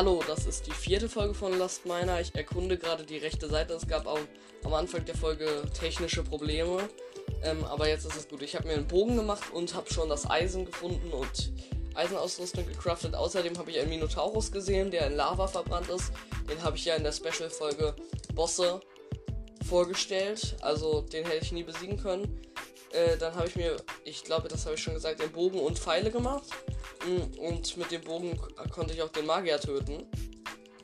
Hallo, das ist die vierte Folge von Last Miner. Ich erkunde gerade die rechte Seite. Es gab auch am Anfang der Folge technische Probleme. Ähm, aber jetzt ist es gut. Ich habe mir einen Bogen gemacht und habe schon das Eisen gefunden und Eisenausrüstung gecraftet. Außerdem habe ich einen Minotaurus gesehen, der in Lava verbrannt ist. Den habe ich ja in der Special-Folge Bosse vorgestellt. Also den hätte ich nie besiegen können. Äh, dann habe ich mir, ich glaube, das habe ich schon gesagt, den Bogen und Pfeile gemacht. Und mit dem Bogen konnte ich auch den Magier töten.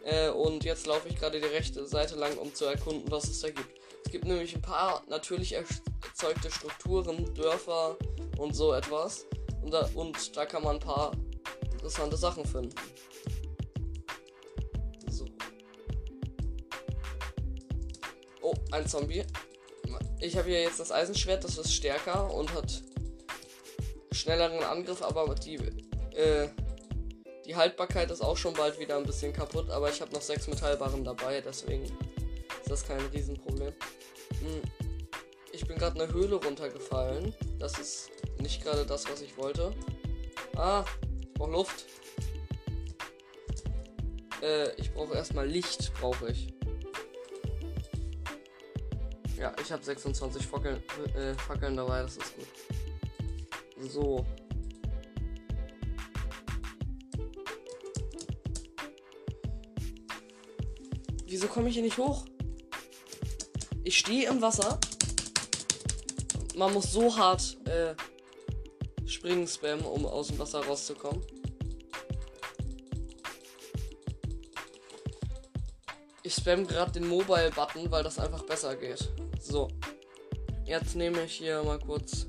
Äh, und jetzt laufe ich gerade die rechte Seite lang, um zu erkunden, was es da gibt. Es gibt nämlich ein paar natürlich erzeugte Strukturen, Dörfer und so etwas. Und da, und da kann man ein paar interessante Sachen finden. So. Oh, ein Zombie. Ich habe hier jetzt das Eisenschwert, das ist stärker und hat schnelleren Angriff, aber die äh, die Haltbarkeit ist auch schon bald wieder ein bisschen kaputt, aber ich habe noch sechs Metallbarren dabei, deswegen ist das kein Riesenproblem. Hm. Ich bin gerade eine Höhle runtergefallen. Das ist nicht gerade das, was ich wollte. Ah, ich brauche Luft. Äh, ich brauche erstmal Licht, brauche ich. Ja, ich habe 26 Fackeln, äh, Fackeln dabei, das ist gut. So. Wieso komme ich hier nicht hoch? Ich stehe im Wasser. Man muss so hart äh, springen spammen, um aus dem Wasser rauszukommen. Ich spam gerade den Mobile-Button, weil das einfach besser geht. So. Jetzt nehme ich hier mal kurz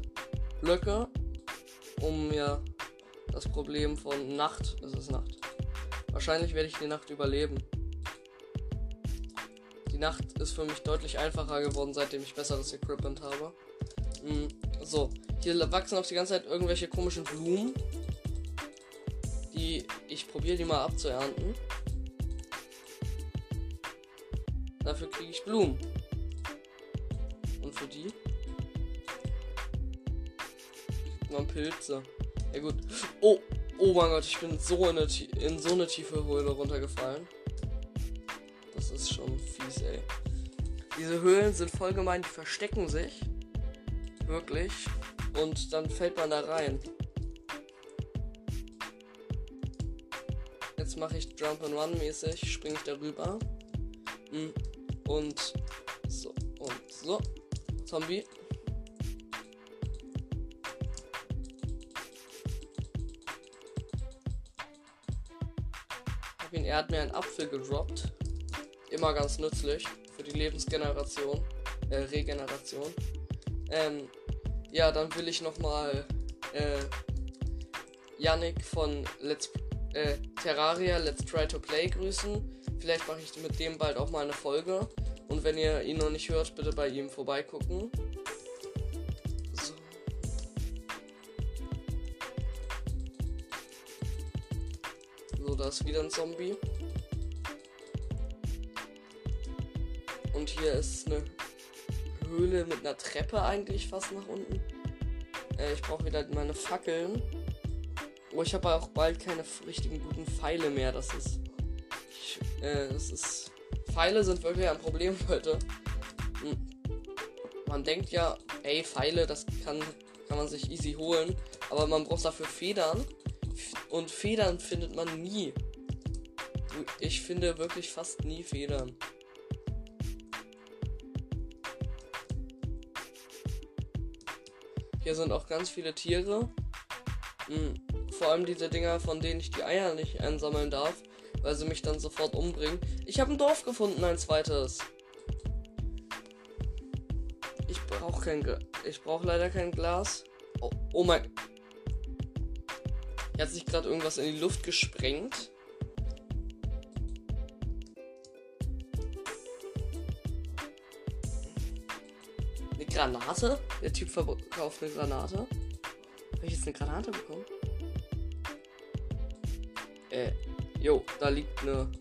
Blöcke, um mir das Problem von Nacht. Es ist Nacht. Wahrscheinlich werde ich die Nacht überleben. Die Nacht ist für mich deutlich einfacher geworden, seitdem ich besseres Equipment habe. Mhm. So, hier wachsen auch die ganze Zeit irgendwelche komischen Blumen. Die ich probiere die mal abzuernten. Dafür kriege ich Blumen. Und für die man Pilze. Ja gut. Oh, oh mein Gott, ich bin so in, in so eine tiefe Höhle runtergefallen. Das ist schon fies, ey. Diese Höhlen sind voll gemein, die verstecken sich. Wirklich. Und dann fällt man da rein. Jetzt mache ich Jump and Run mäßig, springe ich darüber. Hm. Und so und so. Zombie. Er hat mir einen Apfel gedroppt immer ganz nützlich für die Lebensgeneration, äh, Regeneration. Ähm, ja, dann will ich nochmal äh, Yannick von Let's äh, Terraria Let's Try to Play grüßen. Vielleicht mache ich mit dem bald auch mal eine Folge. Und wenn ihr ihn noch nicht hört, bitte bei ihm vorbeigucken. So. So, da ist wieder ein Zombie. Und hier ist eine Höhle mit einer Treppe eigentlich fast nach unten. Äh, ich brauche wieder meine Fackeln. Oh, ich habe auch bald keine richtigen guten Pfeile mehr. Das ist. Ich, äh, das ist. Pfeile sind wirklich ein Problem heute. Hm. Man denkt ja, ey, Pfeile, das kann, kann man sich easy holen. Aber man braucht dafür Federn. Und Federn findet man nie. Ich finde wirklich fast nie Federn. Hier sind auch ganz viele Tiere. Mhm. Vor allem diese Dinger, von denen ich die Eier nicht einsammeln darf, weil sie mich dann sofort umbringen. Ich habe ein Dorf gefunden, ein zweites. Ich brauche kein Glas. Ich brauche leider kein Glas. Oh, oh mein. Hier hat sich gerade irgendwas in die Luft gesprengt. Granate? Der Typ verkauft eine Granate. Habe ich jetzt eine Granate bekommen? Äh, jo, da liegt eine.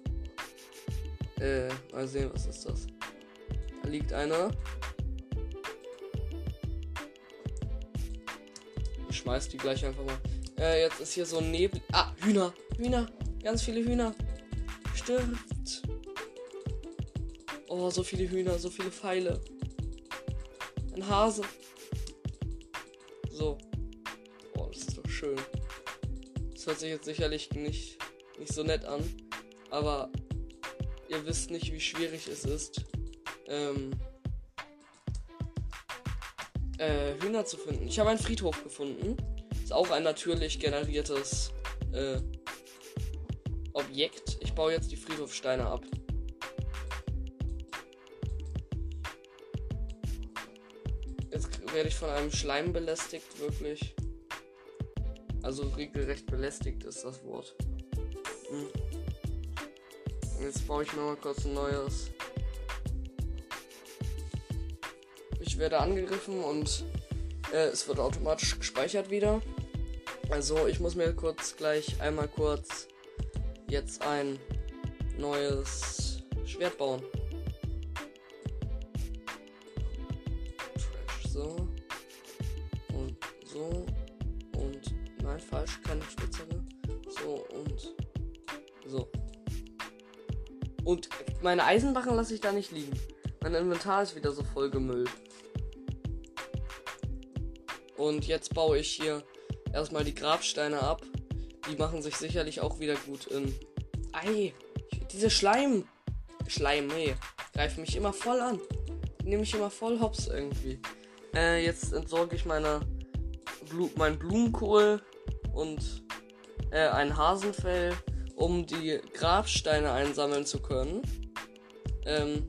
Äh, mal sehen, was ist das? Da liegt einer. Ich schmeiß die gleich einfach mal. Äh, jetzt ist hier so ein Nebel. Ah, Hühner. Hühner. Ganz viele Hühner. Stirbt. Oh, so viele Hühner, so viele Pfeile. Ein Hase. So. Oh, das ist doch schön. Das hört sich jetzt sicherlich nicht, nicht so nett an. Aber ihr wisst nicht, wie schwierig es ist, ähm, äh, Hühner zu finden. Ich habe einen Friedhof gefunden. Ist auch ein natürlich generiertes äh, Objekt. Ich baue jetzt die Friedhofsteine ab. Werde ich von einem Schleim belästigt, wirklich. Also regelrecht belästigt ist das Wort. Hm. Jetzt baue ich mir mal kurz ein neues. Ich werde angegriffen und äh, es wird automatisch gespeichert wieder. Also ich muss mir kurz gleich einmal kurz jetzt ein neues Schwert bauen. Meine Eisenbarren lasse ich da nicht liegen. Mein Inventar ist wieder so voll gemüllt. Und jetzt baue ich hier erstmal die Grabsteine ab. Die machen sich sicherlich auch wieder gut in. Ei, diese Schleim. Schleim, nee. Greifen mich immer voll an. Nehme ich immer voll hops irgendwie. Äh, jetzt entsorge ich meine Blu mein Blumenkohl und äh, ein Hasenfell, um die Grabsteine einsammeln zu können. Ähm,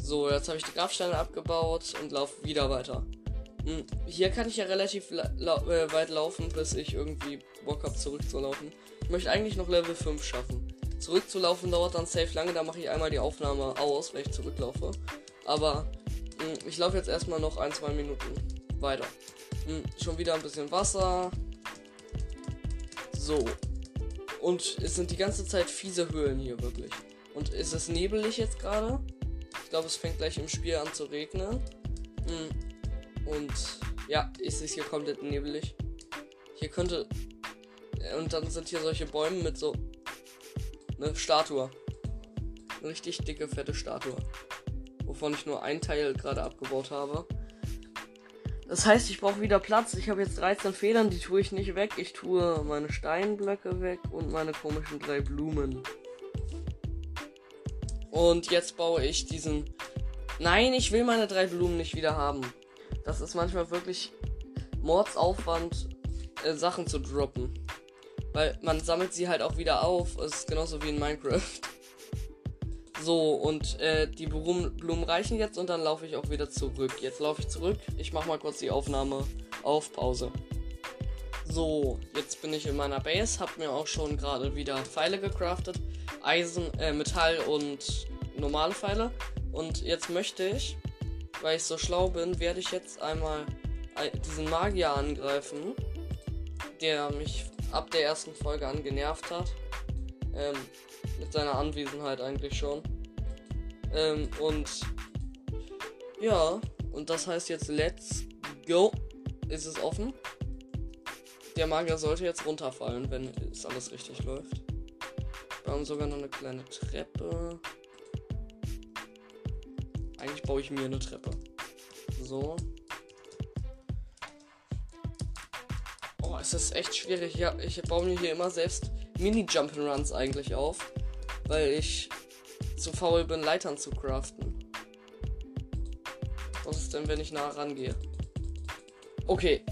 so, jetzt habe ich die Grabsteine abgebaut und laufe wieder weiter. Hm, hier kann ich ja relativ la la äh, weit laufen, bis ich irgendwie Bock habe, zurückzulaufen. Ich möchte eigentlich noch Level 5 schaffen. Zurückzulaufen dauert dann safe lange, da mache ich einmal die Aufnahme aus, wenn ich zurücklaufe. Aber mh, hm, ich laufe jetzt erstmal noch ein, zwei Minuten weiter. Mh, hm, schon wieder ein bisschen Wasser. So. Und es sind die ganze Zeit fiese Höhlen hier, wirklich. Und ist es nebelig jetzt gerade? Ich glaube, es fängt gleich im Spiel an zu regnen. Und ja, ist es hier komplett nebelig. Hier könnte. Und dann sind hier solche Bäume mit so. Eine Statue. Eine richtig dicke, fette Statue. Wovon ich nur ein Teil gerade abgebaut habe. Das heißt, ich brauche wieder Platz. Ich habe jetzt 13 Federn, die tue ich nicht weg. Ich tue meine Steinblöcke weg und meine komischen drei Blumen. Und jetzt baue ich diesen. Nein, ich will meine drei Blumen nicht wieder haben. Das ist manchmal wirklich Mordsaufwand, äh, Sachen zu droppen. Weil man sammelt sie halt auch wieder auf. Es ist genauso wie in Minecraft. So, und äh, die Blumen, reichen jetzt und dann laufe ich auch wieder zurück. Jetzt laufe ich zurück. Ich mache mal kurz die Aufnahme auf Pause. So, jetzt bin ich in meiner Base, habe mir auch schon gerade wieder Pfeile gecraftet. Eisen, äh, Metall und normale Pfeile. Und jetzt möchte ich weil ich so schlau bin, werde ich jetzt einmal diesen Magier angreifen, der mich ab der ersten Folge an genervt hat. Ähm, mit seiner Anwesenheit eigentlich schon. Ähm, und ja, und das heißt jetzt Let's Go. Ist es offen? Der Magier sollte jetzt runterfallen, wenn es alles richtig läuft. Wir haben sogar noch eine kleine Treppe. Eigentlich baue ich mir eine Treppe. So. Oh, es ist echt schwierig. Ja, ich baue mir hier immer selbst Mini-Jump'n'Runs eigentlich auf. Weil ich zu faul bin, Leitern zu craften. Was ist denn, wenn ich nah rangehe? Okay,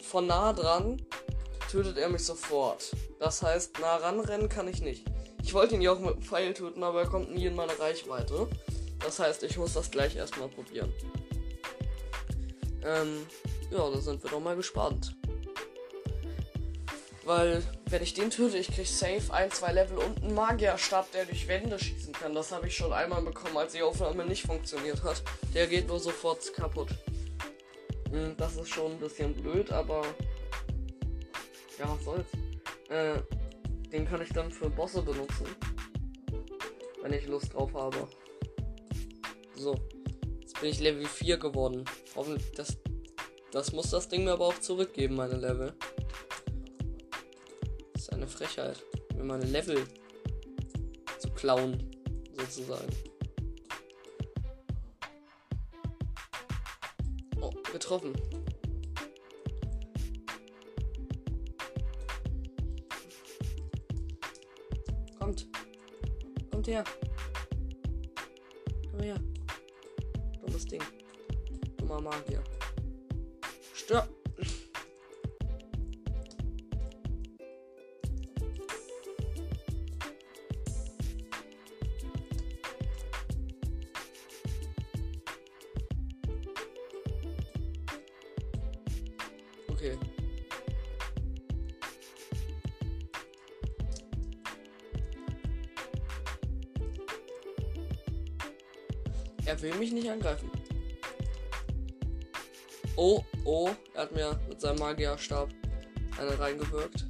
von nah dran tötet er mich sofort. Das heißt, nah ranrennen kann ich nicht. Ich wollte ihn ja auch mit dem Pfeil töten, aber er kommt nie in meine Reichweite. Das heißt, ich muss das gleich erstmal probieren. Ähm, ja, da sind wir doch mal gespannt. Weil, wenn ich den töte, ich krieg safe ein, zwei Level und einen Magierstab, der durch Wände schießen kann. Das habe ich schon einmal bekommen, als die Aufnahme nicht funktioniert hat. Der geht nur sofort kaputt. Hm, das ist schon ein bisschen blöd, aber. Ja, was soll's. Äh, den kann ich dann für Bosse benutzen. Wenn ich Lust drauf habe. So. Jetzt bin ich Level 4 geworden. Hoffentlich, das, das muss das Ding mir aber auch zurückgeben, meine Level. Das ist eine Frechheit. Mir meine Level zu klauen, sozusagen. Oh, getroffen. Kommt her. Komm her. Dummes Ding. Dummer Magier. Stirb. Er will mich nicht angreifen. Oh, oh, er hat mir mit seinem Magierstab eine reingewirkt.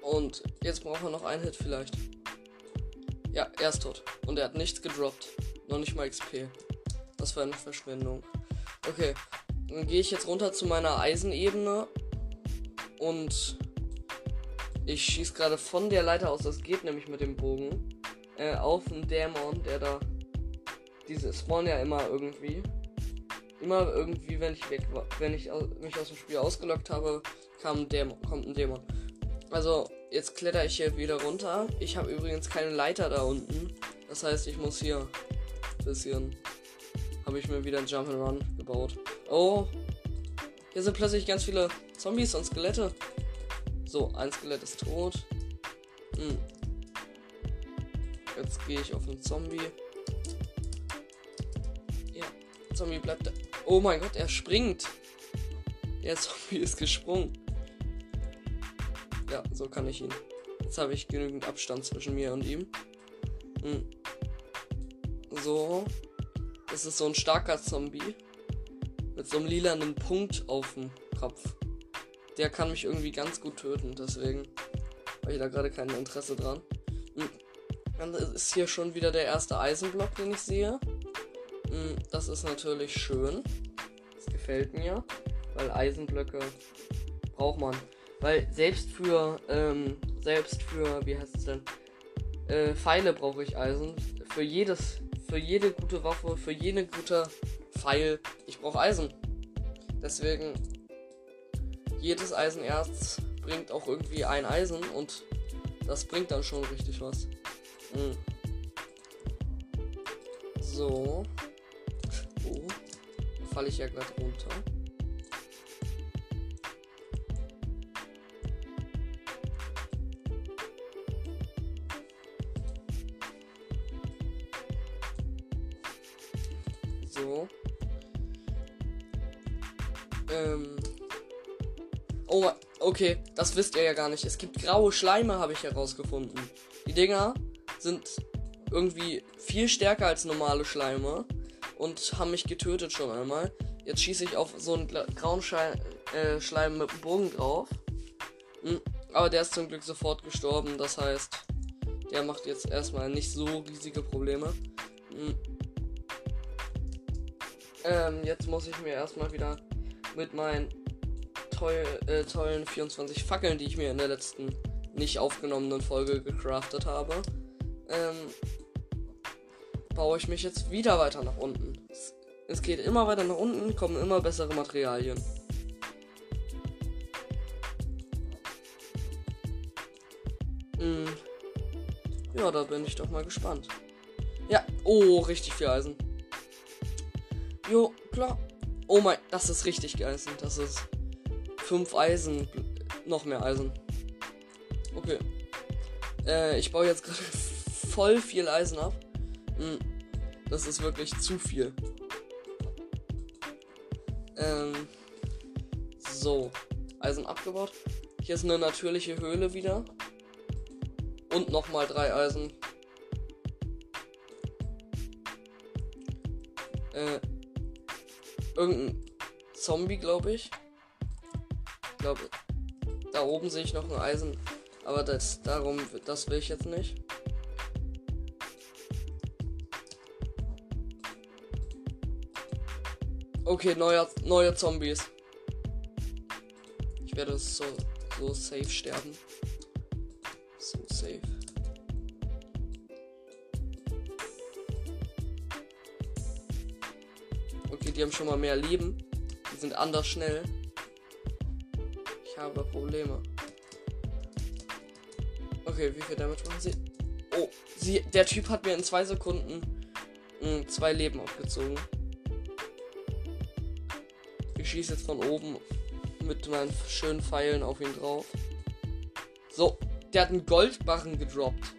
Und jetzt braucht er noch einen Hit vielleicht. Ja, er ist tot. Und er hat nichts gedroppt. Noch nicht mal XP. Was für eine Verschwendung. Okay, dann gehe ich jetzt runter zu meiner Eisenebene. Und ich schieße gerade von der Leiter aus, das geht nämlich mit dem Bogen, äh, auf einen Dämon, der da. Diese spawnen ja immer irgendwie. Immer irgendwie, wenn ich weg war, wenn ich mich aus dem Spiel ausgelockt habe, kam ein Dämon, kommt ein Dämon. Also, jetzt kletter ich hier wieder runter. Ich habe übrigens keine Leiter da unten. Das heißt, ich muss hier ein bisschen. Habe ich mir wieder ein Jump'n'Run gebaut. Oh. Hier sind plötzlich ganz viele Zombies und Skelette. So, ein Skelett ist tot. Hm. Jetzt gehe ich auf einen Zombie. Ja, Zombie bleibt da. Oh mein Gott, er springt. Der Zombie ist gesprungen. Ja, so kann ich ihn. Jetzt habe ich genügend Abstand zwischen mir und ihm. Hm. So. Das ist so ein starker Zombie. Mit so einem lilanen Punkt auf dem Kopf. Der kann mich irgendwie ganz gut töten, deswegen habe ich da gerade kein Interesse dran. Hm. Dann ist hier schon wieder der erste Eisenblock, den ich sehe. Hm, das ist natürlich schön. Das gefällt mir, weil Eisenblöcke braucht man. Weil selbst für, ähm, selbst für, wie heißt es denn? Äh, Pfeile brauche ich Eisen. Für jedes, für jede gute Waffe, für jede gute Pfeil, ich brauche Eisen. Deswegen, jedes Eisenerz bringt auch irgendwie ein Eisen und das bringt dann schon richtig was. Mhm. So. Oh. Falle ich ja gerade runter. Okay, das wisst ihr ja gar nicht. Es gibt graue Schleime, habe ich herausgefunden. Die Dinger sind irgendwie viel stärker als normale Schleime und haben mich getötet schon einmal. Jetzt schieße ich auf so einen grauen Schei äh, Schleim mit dem Bogen drauf. Hm, aber der ist zum Glück sofort gestorben. Das heißt, der macht jetzt erstmal nicht so riesige Probleme. Hm. Ähm, jetzt muss ich mir erstmal wieder mit meinen toll, äh, tollen 24 Fackeln, die ich mir in der letzten nicht aufgenommenen Folge gecraftet habe, ähm, baue ich mich jetzt wieder weiter nach unten. Es, geht immer weiter nach unten, kommen immer bessere Materialien. Hm. Ja, da bin ich doch mal gespannt. Ja, oh, richtig viel Eisen. Jo, klar. Oh mein, das ist richtig geil. Das ist 5 Eisen. Noch mehr Eisen. Okay. Äh, ich baue jetzt gerade voll viel Eisen ab. Hm, das ist wirklich zu viel. Ähm, so. Eisen abgebaut. Hier ist eine natürliche Höhle wieder. Und nochmal drei Eisen. Äh, irgendein Zombie, glaube ich. Ich glaube, da oben sehe ich noch ein Eisen. Aber das darum, das will ich jetzt nicht. Okay, neuer, neue Zombies. Ich werde so, so safe sterben. So safe. Okay, die haben schon mal mehr Leben. Die sind anders schnell. Habe Probleme. Okay, wie viel Damage machen sie? Oh, sie, der Typ hat mir in zwei Sekunden mh, hm, zwei Leben abgezogen. Ich schieße jetzt von oben mit meinen schönen Pfeilen auf ihn drauf. So, der hat einen Goldbarren gedroppt.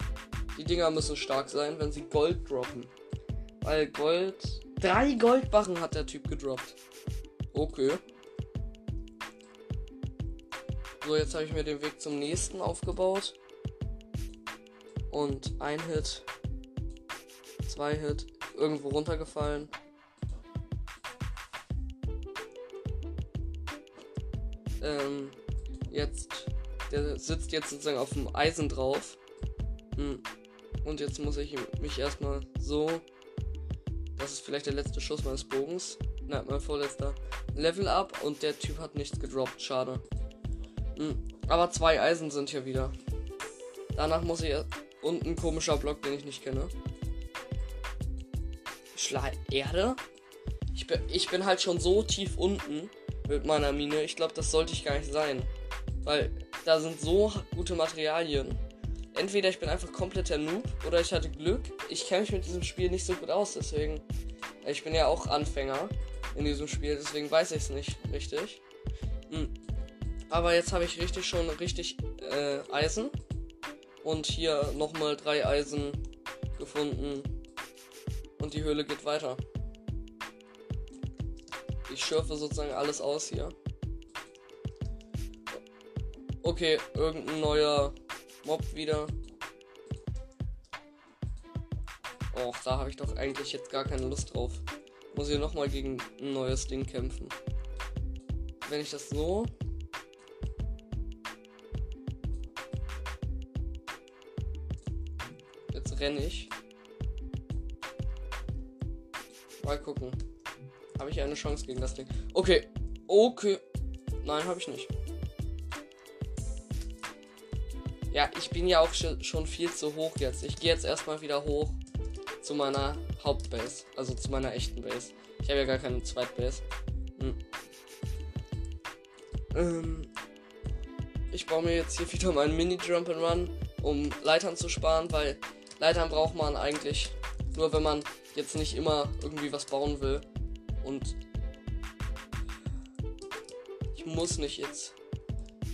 Die Dinger müssen stark sein, wenn sie Gold droppen. Weil Gold. Drei Goldbarren hat der Typ gedroppt. Okay. So, jetzt habe ich mir den Weg zum nächsten aufgebaut. Und ein Hit. Zwei Hit. Irgendwo runtergefallen. Ähm, jetzt. Der sitzt jetzt sozusagen auf dem Eisen drauf. Hm. Und jetzt muss ich mich erstmal so. Das ist vielleicht der letzte Schuss meines Bogens. Nein, mein vorletzter. Level up und der Typ hat nichts gedroppt. Schade. Hm. Aber zwei Eisen sind hier wieder. Danach muss ich und ein komischer Block, den ich nicht kenne. Schla Erde? Ich bin, ich bin halt schon so tief unten mit meiner Mine. Ich glaube, das sollte ich gar nicht sein. Weil da sind so gute Materialien. Entweder ich bin einfach kompletter Noob oder ich hatte Glück. Ich kenne mich mit diesem Spiel nicht so gut aus, deswegen. Ich bin ja auch Anfänger in diesem Spiel, deswegen weiß ich es nicht richtig. Hm. Aber jetzt habe ich richtig schon richtig äh, Eisen. Und hier nochmal drei Eisen gefunden. Und die Höhle geht weiter. Ich schürfe sozusagen alles aus hier. Okay, irgendein neuer Mob wieder. Och, da habe ich doch eigentlich jetzt gar keine Lust drauf. Muss ich nochmal gegen ein neues Ding kämpfen. Wenn ich das so renne ich. Mal gucken. Habe ich eine Chance gegen das Ding? Okay. Okay. Nein, habe ich nicht. Ja, ich bin ja auch schon viel zu hoch jetzt. Ich gehe jetzt erstmal wieder hoch zu meiner Hauptbase. Also zu meiner echten Base. Ich habe ja gar keine Zweitbase. Hm. Ähm, ich baue mir jetzt hier wieder meinen Mini-Jump and Run, um Leitern zu sparen, weil Leitern braucht man eigentlich nur, wenn man jetzt nicht immer irgendwie was bauen will. Und ich muss nicht jetzt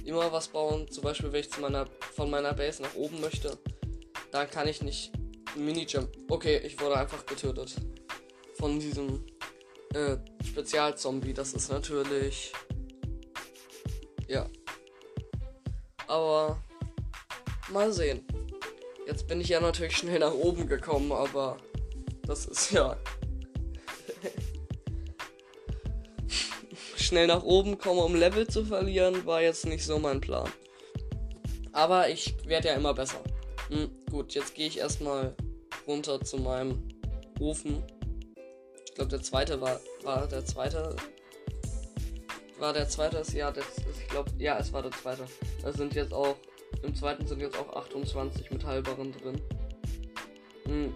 immer was bauen. Zum Beispiel, wenn ich zu meiner, von meiner Base nach oben möchte, dann kann ich nicht Mini-Jump. Okay, ich wurde einfach getötet. Von diesem äh, Spezialzombie. Das ist natürlich. Ja. Aber mal sehen. Jetzt bin ich ja natürlich schnell nach oben gekommen, aber das ist ja. schnell nach oben kommen, um Level zu verlieren, war jetzt nicht so mein Plan. Aber ich werde ja immer besser. Hm, gut, jetzt gehe ich erstmal runter zu meinem Ofen. Ich glaube, der zweite war, war der zweite. War der zweite? Ja, das, ich glaube, ja, es war der zweite. Da sind jetzt auch im zweiten sind jetzt auch 28 Metallbarren drin. Hm.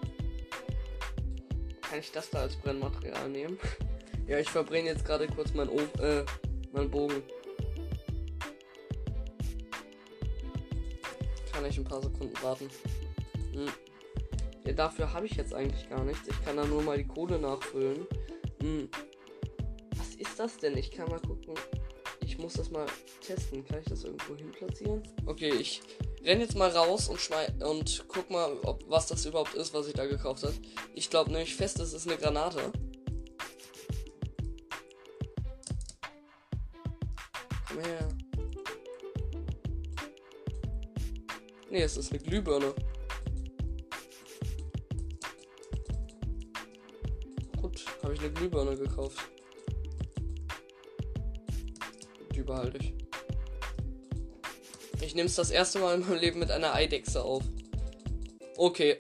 Kann ich das da als Brennmaterial nehmen? ja, ich verbrenne jetzt gerade kurz mein, o äh, mein Bogen. Kann ich ein paar Sekunden warten. Hm. Ja, dafür habe ich jetzt eigentlich gar nichts. Ich kann da nur mal die Kohle nachfüllen. Hm. Was ist das denn? Ich kann mal gucken muss das mal testen. Kann ich das irgendwo hin platzieren? Okay, ich renn jetzt mal raus und schmei und guck mal, ob was das überhaupt ist, was ich da gekauft habe. Ich glaube nämlich fest, es ist eine Granate. Komm her. Nee, es ist eine Glühbirne. Gut, habe ich eine Glühbirne gekauft behalte ich. Ich nehme es das erste Mal in meinem Leben mit einer Eidechse auf. Okay.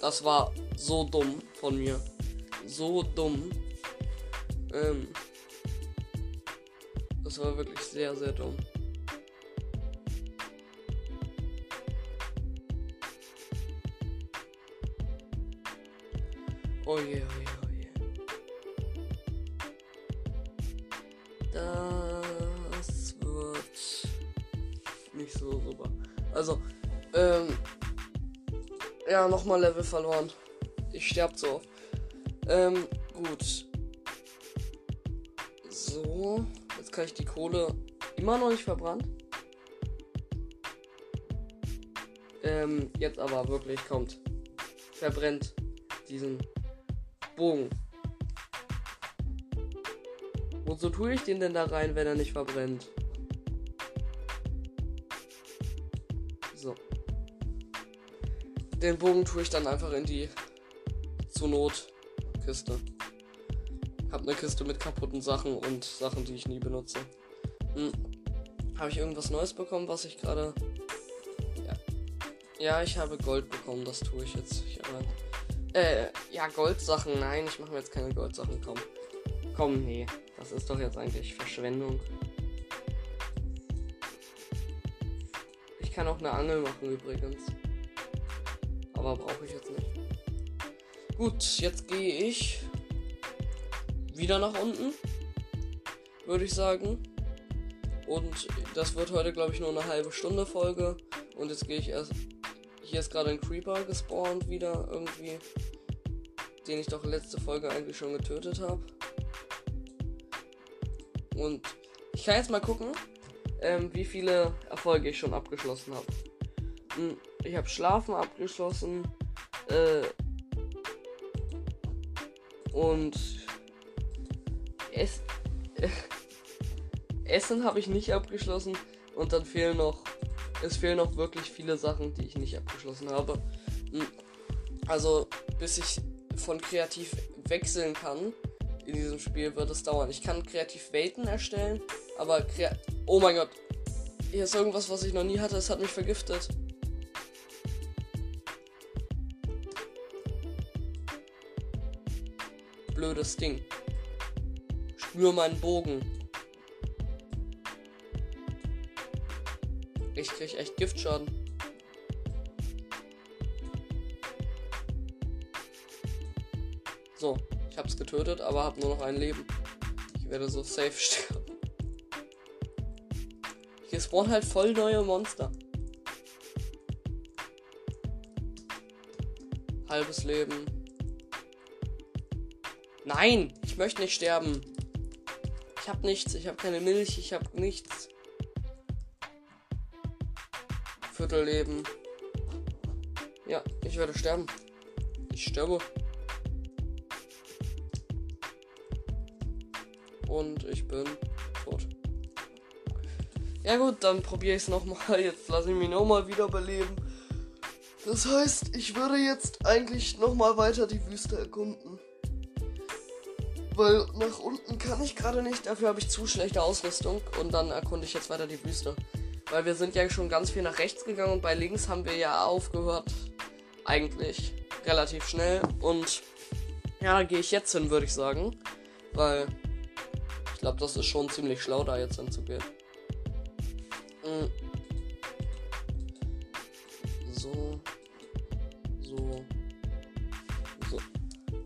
Das war so dumm von mir. So dumm. Ähm, das war wirklich sehr, sehr dumm. Oh je, Also, ähm, ja, nochmal Level verloren. Ich sterb so. Ähm, gut. So, jetzt kann ich die Kohle immer noch nicht verbrannt. Ähm, jetzt aber wirklich kommt. Verbrennt diesen Bogen. Wozu tue ich den denn da rein, wenn er nicht verbrennt? Den Bogen tue ich dann einfach in die zur Not Kiste. Hab eine Kiste mit kaputten Sachen und Sachen, die ich nie benutze. Hm. Habe ich irgendwas Neues bekommen, was ich gerade. Ja. Ja, ich habe Gold bekommen, das tue ich jetzt. Ich aber äh, ja, Goldsachen. Nein, ich mache mir jetzt keine Goldsachen. Komm. Komm, nee. Das ist doch jetzt eigentlich Verschwendung. Ich kann auch eine Angel machen übrigens. Aber brauche ich jetzt nicht. Gut, jetzt gehe ich wieder nach unten. Würde ich sagen. Und das wird heute, glaube ich, nur eine halbe Stunde Folge. Und jetzt gehe ich erst hier ist gerade ein Creeper gespawnt wieder irgendwie. Den ich doch letzte Folge eigentlich schon getötet habe. Und ich kann jetzt mal gucken, ähm, wie viele Erfolge ich schon abgeschlossen habe. Hm, ich habe Schlafen abgeschlossen. Äh, und es, äh, Essen habe ich nicht abgeschlossen. Und dann fehlen noch es fehlen noch wirklich viele Sachen, die ich nicht abgeschlossen habe. Hm. Also, bis ich von kreativ wechseln kann in diesem Spiel, wird es dauern. Ich kann kreativ Welten erstellen, aber krea Oh mein Gott. Hier ist irgendwas, was ich noch nie hatte. Es hat mich vergiftet. Blödes Ding. Spür meinen Bogen. Ich krieg echt Giftschaden. So, ich hab's getötet, aber hab nur noch ein Leben. Ich werde so safe sterben. Hier spawnen halt voll neue Monster. Halbes Leben. Nein, ich möchte nicht sterben. Ich hab nichts, ich hab keine Milch, ich hab nichts. Viertelleben. Ja, ich werde sterben. Ich sterbe. Und ich bin tot. Ja gut, dann probiere ich es nochmal. Jetzt lasse ich mich nochmal wiederbeleben. Das heißt, ich würde jetzt eigentlich nochmal weiter die Wüste erkunden. Weil nach unten kann ich gerade nicht, dafür habe ich zu schlechte Ausrüstung. Und dann erkunde ich jetzt weiter die Wüste. Weil wir sind ja schon ganz viel nach rechts gegangen und bei links haben wir ja aufgehört. Eigentlich relativ schnell. Und ja, gehe ich jetzt hin, würde ich sagen. Weil ich glaube, das ist schon ziemlich schlau, da jetzt hinzugehen. Mhm.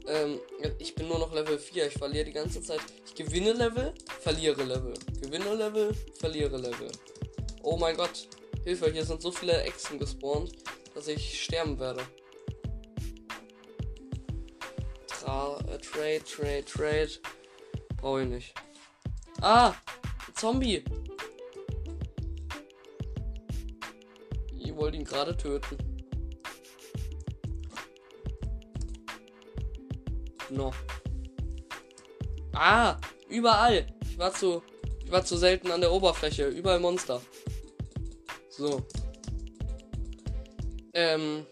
Ähm, ich bin nur noch Level 4. Ich verliere die ganze Zeit. Ich gewinne Level, verliere Level. Gewinne Level, verliere Level. Oh mein Gott. Hilfe, hier sind so viele Echsen gespawnt, dass ich sterben werde. Tra äh, trade, trade, trade. Brauche ich nicht. Ah! Zombie! Ich wollte ihn gerade töten. No. Ah! Überall! Ich war zu. Ich war zu selten an der Oberfläche. Überall Monster. So. Ähm.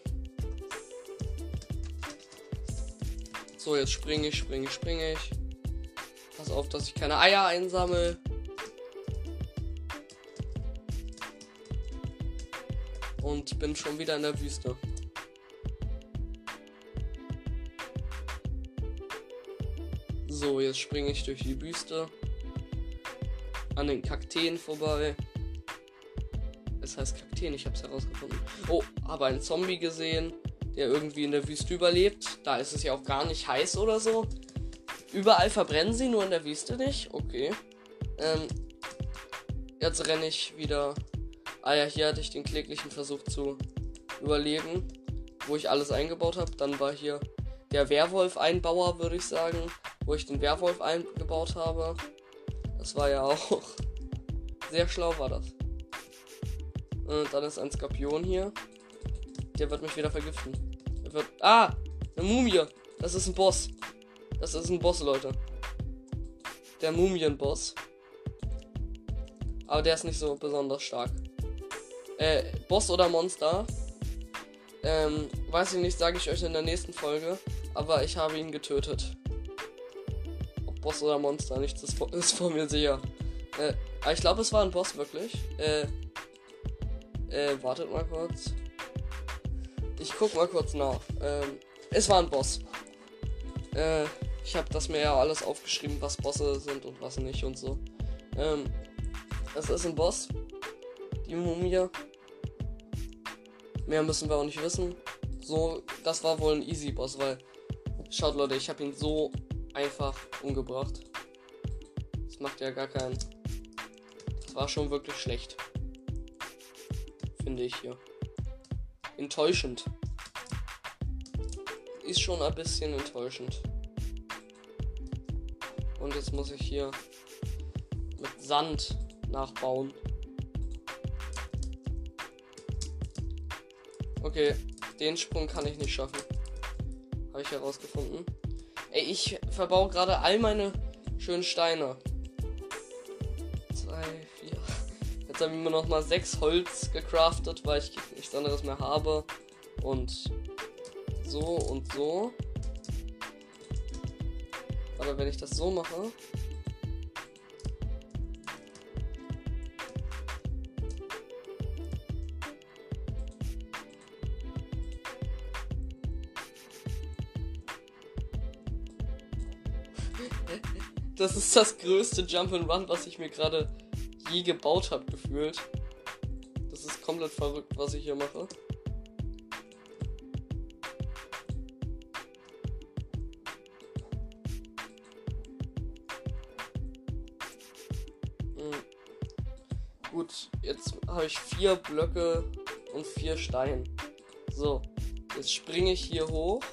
So, jetzt springe ich, springe ich, springe ich. Pass auf, dass ich keine Eier einsammle. Und bin schon wieder in der Wüste. So, jetzt springe ich durch die Wüste. An den Kakteen vorbei. Es heißt Kakteen, ich habe es herausgefunden. Oh, habe einen Zombie gesehen, der irgendwie in der Wüste überlebt. Da ist es ja auch gar nicht heiß oder so. Überall verbrennen sie, nur in der Wüste nicht. Okay. Ähm, jetzt renne ich wieder. Ah ja, hier hatte ich den kläglichen Versuch zu überleben, wo ich alles eingebaut habe. Dann war hier der Werwolf-Einbauer, würde ich sagen, wo ich den Werwolf eingebaut habe. Das war ja auch sehr schlau, war das. Und dann ist ein Skorpion hier. Der wird mich wieder vergiften. Er wird. Ah! Eine Mumie! Das ist ein Boss. Das ist ein Boss, Leute. Der Mumienboss. Aber der ist nicht so besonders stark. Äh, Boss oder Monster? Ähm, weiß ich nicht, sage ich euch in der nächsten Folge. Aber ich habe ihn getötet. Boss oder Monster, nichts ist vor, ist vor mir sicher. Äh, ich glaube, es war ein Boss wirklich. Äh, äh, wartet mal kurz. Ich guck mal kurz nach. Ähm, es war ein Boss. Äh, ich habe das mir ja alles aufgeschrieben, was Bosse sind und was nicht und so. Ähm, es ist ein Boss. Die Mumie. Mehr müssen wir auch nicht wissen. So, das war wohl ein Easy Boss, weil schaut Leute, ich habe ihn so einfach umgebracht. Das macht ja gar keinen. Das war schon wirklich schlecht finde ich hier. Enttäuschend. Ist schon ein bisschen enttäuschend. Und jetzt muss ich hier mit Sand nachbauen. Okay, den Sprung kann ich nicht schaffen. Habe ich herausgefunden. Ey, ich verbaue gerade all meine schönen Steine. habe immer noch mal sechs Holz gecraftet, weil ich nichts anderes mehr habe. Und so und so. Aber wenn ich das so mache. Das ist das größte Jump and Run, was ich mir gerade je gebaut habe, gefühlt. Das ist komplett verrückt, was ich hier mache. Hm. Gut, jetzt habe ich vier Blöcke und vier Steine. So, jetzt springe ich hier hoch,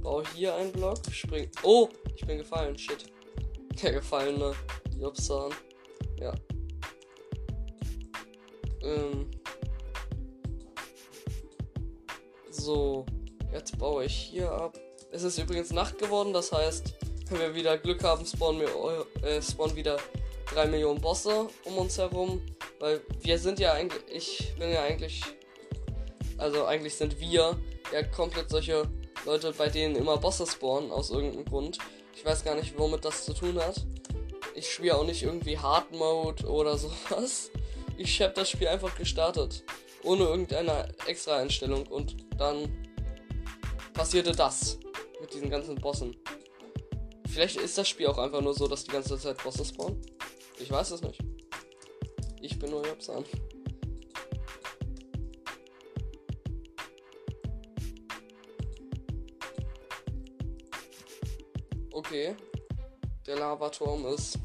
baue hier einen Block, spring. Oh, ich bin gefallen, shit. Der gefallene Jobsan. Ja. Ähm. So, jetzt baue ich hier ab. Es ist übrigens Nacht geworden, das heißt, wenn wir wieder Glück haben, spawnen wir äh, spawnen wieder 3 Millionen Bosse um uns herum. Weil wir sind ja eigentlich, ich bin ja eigentlich, also eigentlich sind wir ja komplett solche Leute, bei denen immer Bosse spawnen, aus irgendeinem Grund. Ich weiß gar nicht, womit das zu tun hat. Ich spiele auch nicht irgendwie Hard Mode oder sowas. Ich habe das Spiel einfach gestartet. Ohne irgendeine extra Einstellung. Und dann passierte das. Mit diesen ganzen Bossen. Vielleicht ist das Spiel auch einfach nur so, dass die ganze Zeit Bosse spawnen. Ich weiß es nicht. Ich bin nur Japsan. Okay. Der Lavaturm ist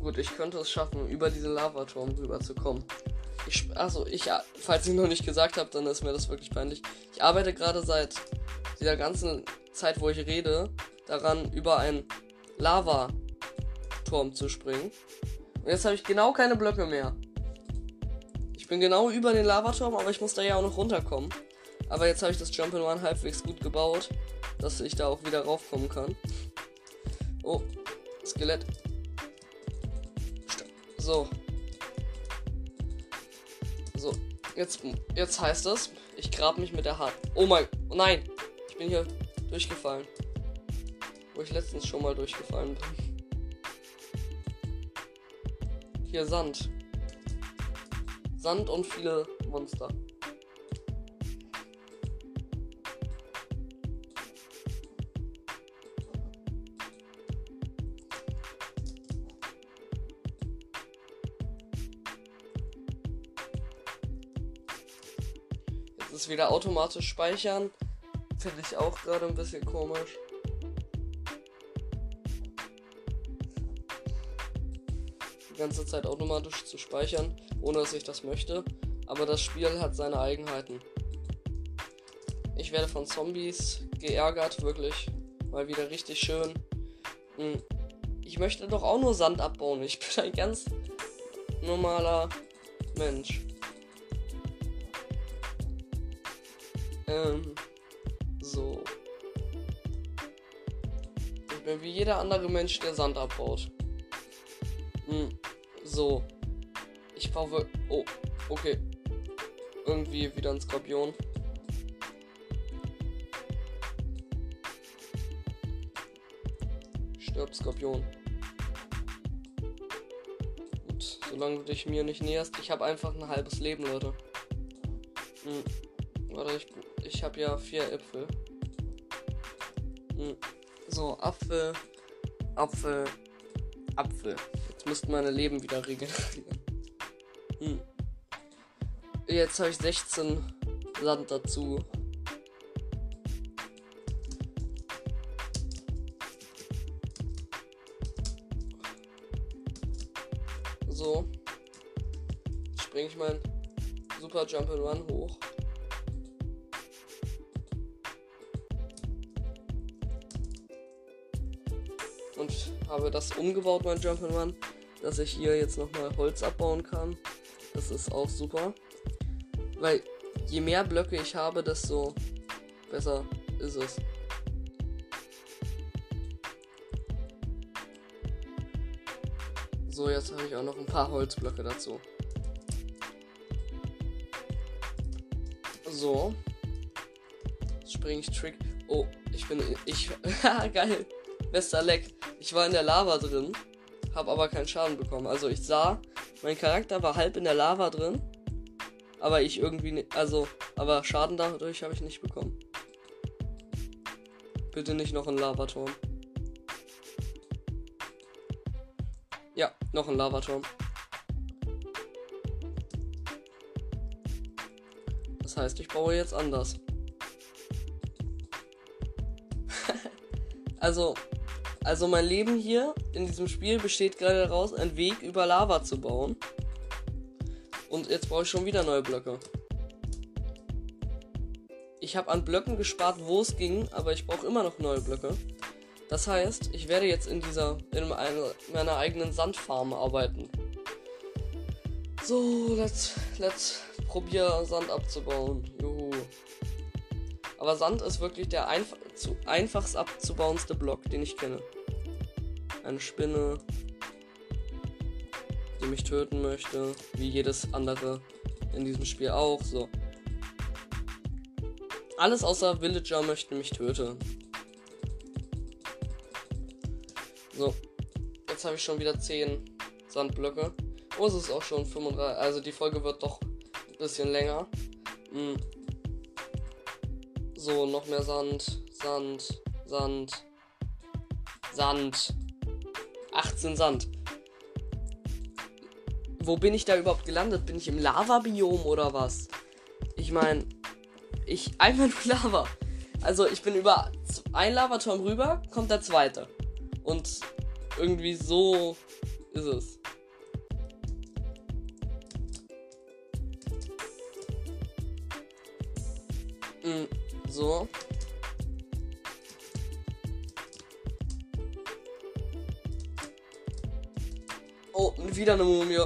Gut, ich könnte es schaffen, über diesen Lavaturm rüberzukommen. Ich, also, ich, falls ich noch nicht gesagt habe, dann ist mir das wirklich peinlich. Ich arbeite gerade seit dieser ganzen Zeit, wo ich rede, daran, über einen Lavaturm zu springen. Und jetzt habe ich genau keine Blöcke mehr. Ich bin genau über den Lavaturm, aber ich muss da ja auch noch runterkommen. Aber jetzt habe ich das Jump'n'Run halbwegs gut gebaut, dass ich da auch wieder raufkommen kann. Oh, Skelett. So. So. Jetzt, jetzt heißt das, ich grab mich mit der Hand. Oh mein. Oh nein. Ich bin hier durchgefallen. Wo ich letztens schon mal durchgefallen bin. Hier Sand. Sand und viele Monster. Wieder automatisch speichern. Finde ich auch gerade ein bisschen komisch. Die ganze Zeit automatisch zu speichern, ohne dass ich das möchte. Aber das Spiel hat seine Eigenheiten. Ich werde von Zombies geärgert, wirklich. Mal wieder richtig schön. Hm. Ich möchte doch auch nur Sand abbauen. Ich bin ein ganz normaler Mensch. Ähm, so. Ich bin wie jeder andere Mensch, der Sand abbaut. Hm, so. Ich brauche. Oh, okay. Irgendwie wieder ein Skorpion. Stirb, Skorpion. Gut, solange du dich mir nicht näherst, ich habe einfach ein halbes Leben, Leute. Hm. Warte, ich ich habe ja vier Äpfel. Hm. So, Apfel, Apfel, Apfel. Jetzt müssten meine Leben wieder regenerieren. Hm. Jetzt habe ich 16 Sand dazu. So. Springe ich mein Super Jump and Run hoch. Habe das umgebaut, mein Jump'n'Run, dass ich hier jetzt nochmal Holz abbauen kann. Das ist auch super. Weil je mehr Blöcke ich habe, desto besser ist es. So, jetzt habe ich auch noch ein paar Holzblöcke dazu. So. Spring ich Trick. Oh, ich bin. Ich. geil. Bester Leck. Ich war in der Lava drin, habe aber keinen Schaden bekommen. Also ich sah, mein Charakter war halb in der Lava drin, aber ich irgendwie, nicht, also, aber Schaden dadurch habe ich nicht bekommen. Bitte nicht noch ein Lavaturm. Ja, noch ein Lavaturm. Das heißt, ich baue jetzt anders. also, also mein Leben hier in diesem Spiel besteht gerade daraus, einen Weg über Lava zu bauen. Und jetzt brauche ich schon wieder neue Blöcke. Ich habe an Blöcken gespart, wo es ging, aber ich brauche immer noch neue Blöcke. Das heißt, ich werde jetzt in dieser, in meiner eigenen Sandfarm arbeiten. So, let's, let's probier Sand abzubauen. Juhu. Aber Sand ist wirklich der einf zu, einfachst abzubauendste Block, den ich kenne. Eine Spinne, die mich töten möchte, wie jedes andere in diesem Spiel auch. So. Alles außer Villager möchte mich töten. So. Jetzt habe ich schon wieder 10 Sandblöcke. Oh, es ist auch schon 35. Also die Folge wird doch ein bisschen länger. Hm. So, noch mehr Sand. Sand. Sand. Sand. 18 Sand. Wo bin ich da überhaupt gelandet? Bin ich im Lava-Biom oder was? Ich meine, ich einfach nur Lava. Also ich bin über ein Lavaturm rüber, kommt der zweite. Und irgendwie so ist es. Mm, so. Oh, wieder eine Mumie.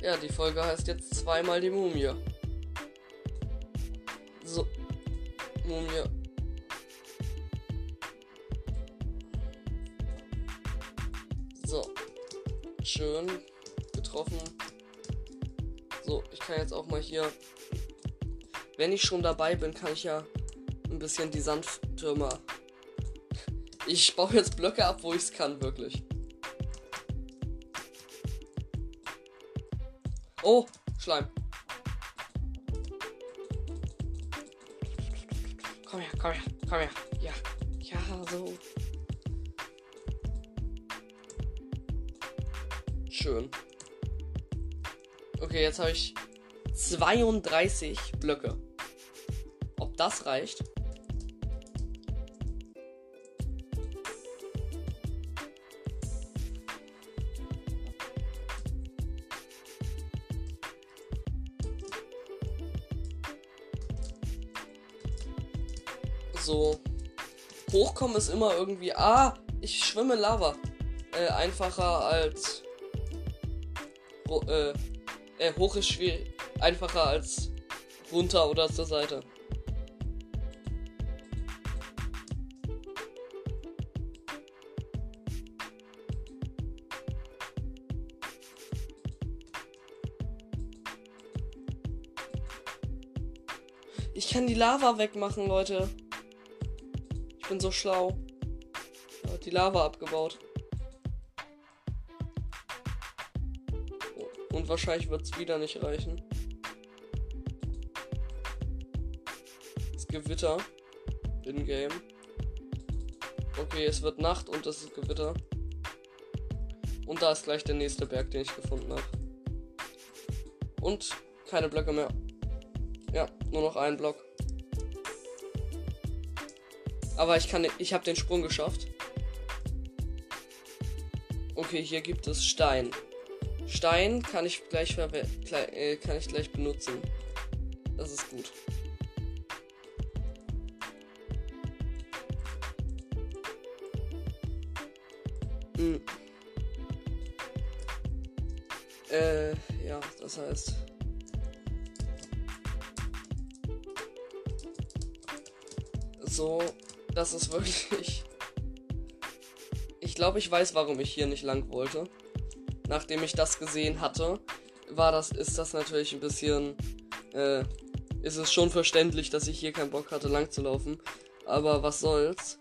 Ja, die Folge heißt jetzt zweimal die Mumie. So. Mumie. So. Schön. Getroffen. Kann jetzt auch mal hier. Wenn ich schon dabei bin, kann ich ja ein bisschen die Sandtürme ich baue jetzt Blöcke ab, wo ich es kann, wirklich. Oh, Schleim. Komm her, komm her, komm her. Ja, ja, so. Schön. Okay, jetzt habe ich 32 Blöcke. Ob das reicht? So. Hochkommen ist immer irgendwie. Ah, ich schwimme Lava. Äh, einfacher als. Äh, äh, hoch ist schwierig. Einfacher als runter oder zur Seite. Ich kann die Lava wegmachen, Leute. Ich bin so schlau. Ja, die Lava abgebaut. Und wahrscheinlich wird es wieder nicht reichen. Das Gewitter. In-game. Okay, es wird Nacht und es ist Gewitter. Und da ist gleich der nächste Berg, den ich gefunden habe. Und keine Blöcke mehr. Ja, nur noch ein Block. Aber ich kann, ich habe den Sprung geschafft. Okay, hier gibt es Stein. Stein kann ich gleich, äh, kann ich gleich benutzen. Das ist gut. Hm. Äh, ja, das heißt. So, das ist wirklich. Ich glaube, ich weiß, warum ich hier nicht lang wollte. Nachdem ich das gesehen hatte, war das, ist das natürlich ein bisschen. Äh, ist es schon verständlich, dass ich hier keinen Bock hatte, lang zu laufen. Aber was soll's?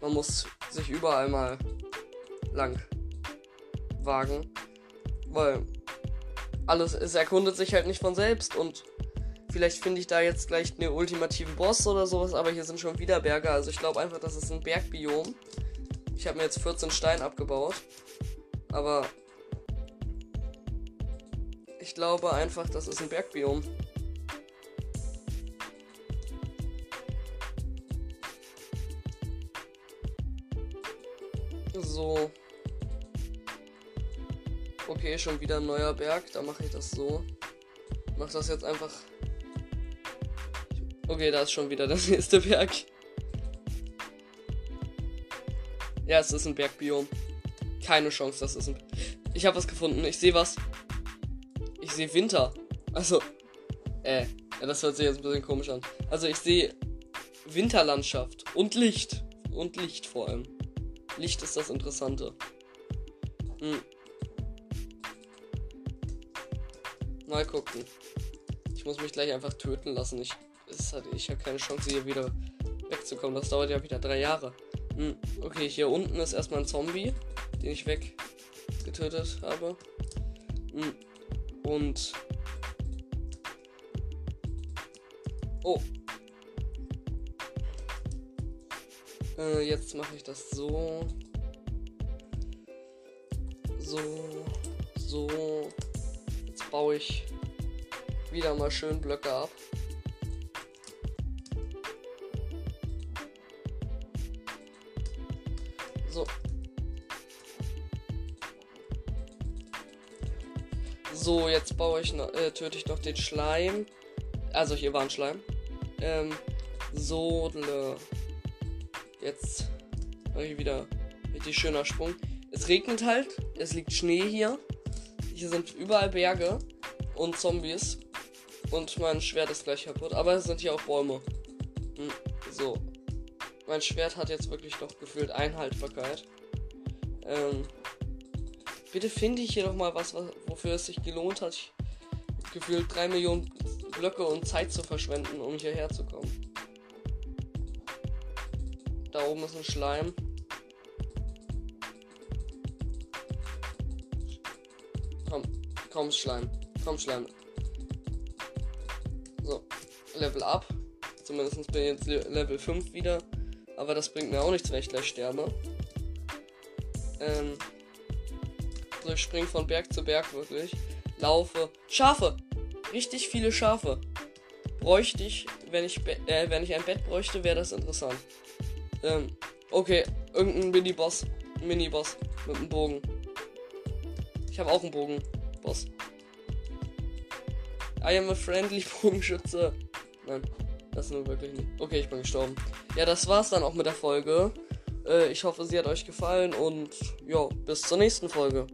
Man muss sich überall mal lang wagen. Weil alles, es erkundet sich halt nicht von selbst und Vielleicht finde ich da jetzt gleich einen ultimativen Boss oder sowas, aber hier sind schon wieder Berge. Also ich glaube einfach, das ist ein Bergbiom. Ich habe mir jetzt 14 Steine abgebaut. Aber ich glaube einfach, das ist ein Bergbiom. So. Okay, schon wieder ein neuer Berg. Da mache ich das so. Ich mache das jetzt einfach Okay, da ist schon wieder der nächste Berg. Ja, es ist ein Bergbiom. Keine Chance, das ist ein. Ich habe was gefunden. Ich sehe was. Ich sehe Winter. Also, äh, das hört sich jetzt ein bisschen komisch an. Also, ich sehe Winterlandschaft und Licht. Und Licht vor allem. Licht ist das Interessante. Hm. Mal gucken. Ich muss mich gleich einfach töten lassen. Ich ich habe keine Chance hier wieder wegzukommen. Das dauert ja wieder drei Jahre. Hm, okay, hier unten ist erstmal ein Zombie, den ich weggetötet habe. Hm, und. Oh. Äh, jetzt mache ich das so. So. So. Baue ich wieder mal schön Blöcke ab. So. So, jetzt baue ich noch, äh, töte ich noch den Schleim. Also hier war ein Schleim. Ähm, Sodle. Jetzt mache ich wieder richtig schöner Sprung. Es regnet halt, es liegt Schnee hier. Hier sind überall Berge und Zombies. Und mein Schwert ist gleich kaputt. Aber es sind hier auch Bäume. Hm, so. Mein Schwert hat jetzt wirklich noch gefühlt Einhaltbarkeit. Ähm, bitte finde ich hier doch mal was, wofür es sich gelohnt hat, gefühlt 3 Millionen Blöcke und Zeit zu verschwenden, um hierher zu kommen. Da oben ist ein Schleim. Komm Schleim. Komm Schleim. So, Level up. Zumindest bin ich jetzt Level 5 wieder. Aber das bringt mir auch nichts, wenn ich gleich sterbe. Ähm, so, ich springe von Berg zu Berg wirklich. laufe. Schafe. Richtig viele Schafe. Bräuchte ich, wenn ich, äh, wenn ich ein Bett bräuchte, wäre das interessant. Ähm, okay, irgendein Mini-Boss. Mini-Boss mit einem Bogen. Ich habe auch einen Bogen. Boss. I am a friendly Bogenschütze. Nein, das nur wirklich nicht. Okay, ich bin gestorben. Ja, das war's dann auch mit der Folge. Äh, ich hoffe, sie hat euch gefallen und ja, bis zur nächsten Folge.